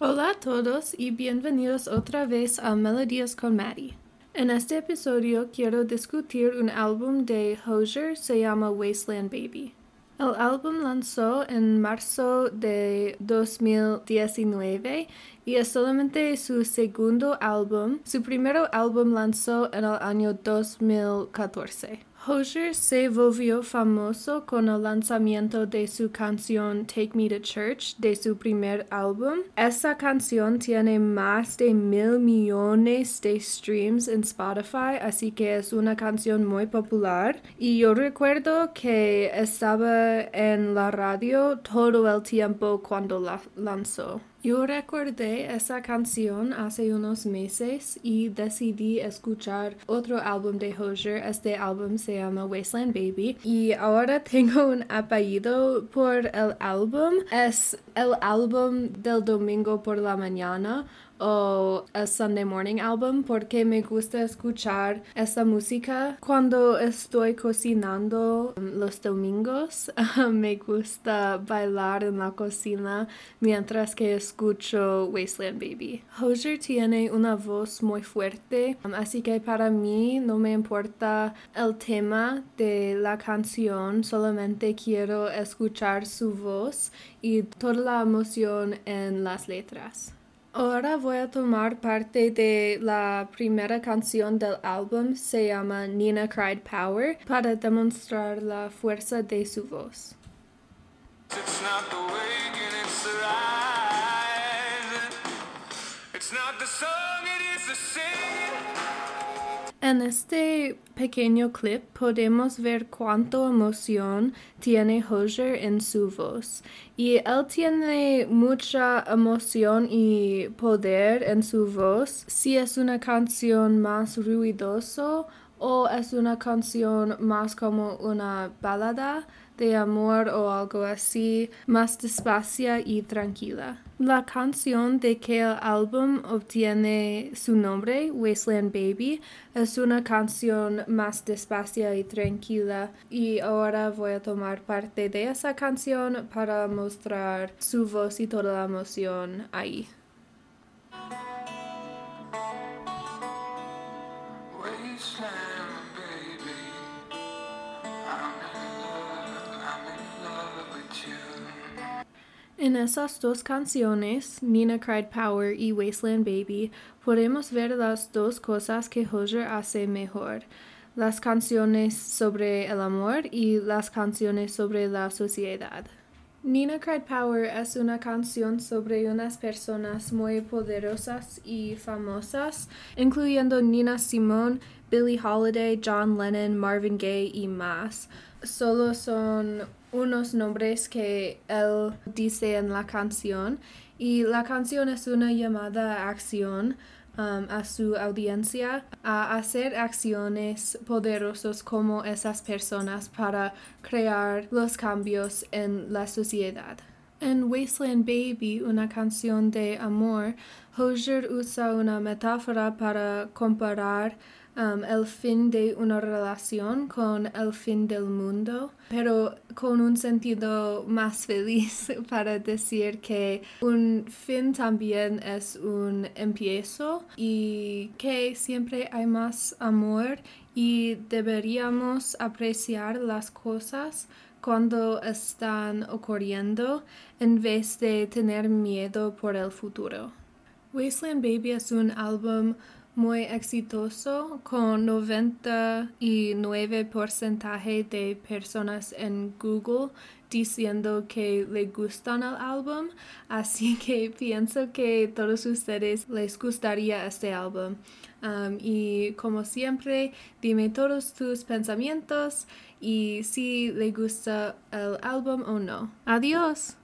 a todos y bienvenidos otra vez a Melodías con Maddie. En este episodio quiero discutir un álbum de Hozier, se llama Wasteland Baby. El álbum lanzó en marzo de 2019 y es solamente su segundo álbum. Su primer álbum lanzó en el año 2014. Hozier se volvió famoso con el lanzamiento de su canción Take Me to Church de su primer álbum. Esta canción tiene más de mil millones de streams en Spotify, así que es una canción muy popular. Y yo recuerdo que estaba en la radio todo el tiempo cuando la lanzó. Yo recordé esa canción hace unos meses y decidí escuchar otro álbum de Hozier. Este álbum se llama Wasteland Baby y ahora tengo un apellido por el álbum. Es el álbum del domingo por la mañana o el Sunday Morning Album porque me gusta escuchar esa música cuando estoy cocinando um, los domingos. me gusta bailar en la cocina mientras que escucho Wasteland Baby. Hozier tiene una voz muy fuerte, um, así que para mí no me importa el tema de la canción, solamente quiero escuchar su voz y toda la emoción en las letras. Ahora voy a tomar parte de la primera canción del álbum, se llama Nina Cried Power, para demostrar la fuerza de su voz. En este pequeño clip podemos ver cuánto emoción tiene Hozier en su voz. Y él tiene mucha emoción y poder en su voz. Si es una canción más ruidoso o es una canción más como una balada, de amor o algo así, más despacia y tranquila. La canción de que el álbum obtiene su nombre, Wasteland Baby, es una canción más despacia y tranquila y ahora voy a tomar parte de esa canción para mostrar su voz y toda la emoción ahí. En esas dos canciones, Nina Cried Power y Wasteland Baby, podemos ver las dos cosas que Hozier hace mejor, las canciones sobre el amor y las canciones sobre la sociedad. Nina Cried Power es una canción sobre unas personas muy poderosas y famosas, incluyendo Nina Simone, Billie Holiday, John Lennon, Marvin Gaye y más. Solo son unos nombres que él dice en la canción y la canción es una llamada a acción um, a su audiencia a hacer acciones poderosas como esas personas para crear los cambios en la sociedad. En Wasteland Baby, una canción de amor, Hozier usa una metáfora para comparar Um, el fin de una relación con el fin del mundo, pero con un sentido más feliz para decir que un fin también es un empiezo y que siempre hay más amor y deberíamos apreciar las cosas cuando están ocurriendo en vez de tener miedo por el futuro. Wasteland Baby es un álbum muy exitoso con 99% de personas en Google diciendo que le gustan el álbum, así que pienso que todos ustedes les gustaría este álbum. Um, y como siempre, dime todos tus pensamientos y si le gusta el álbum o no. Adiós.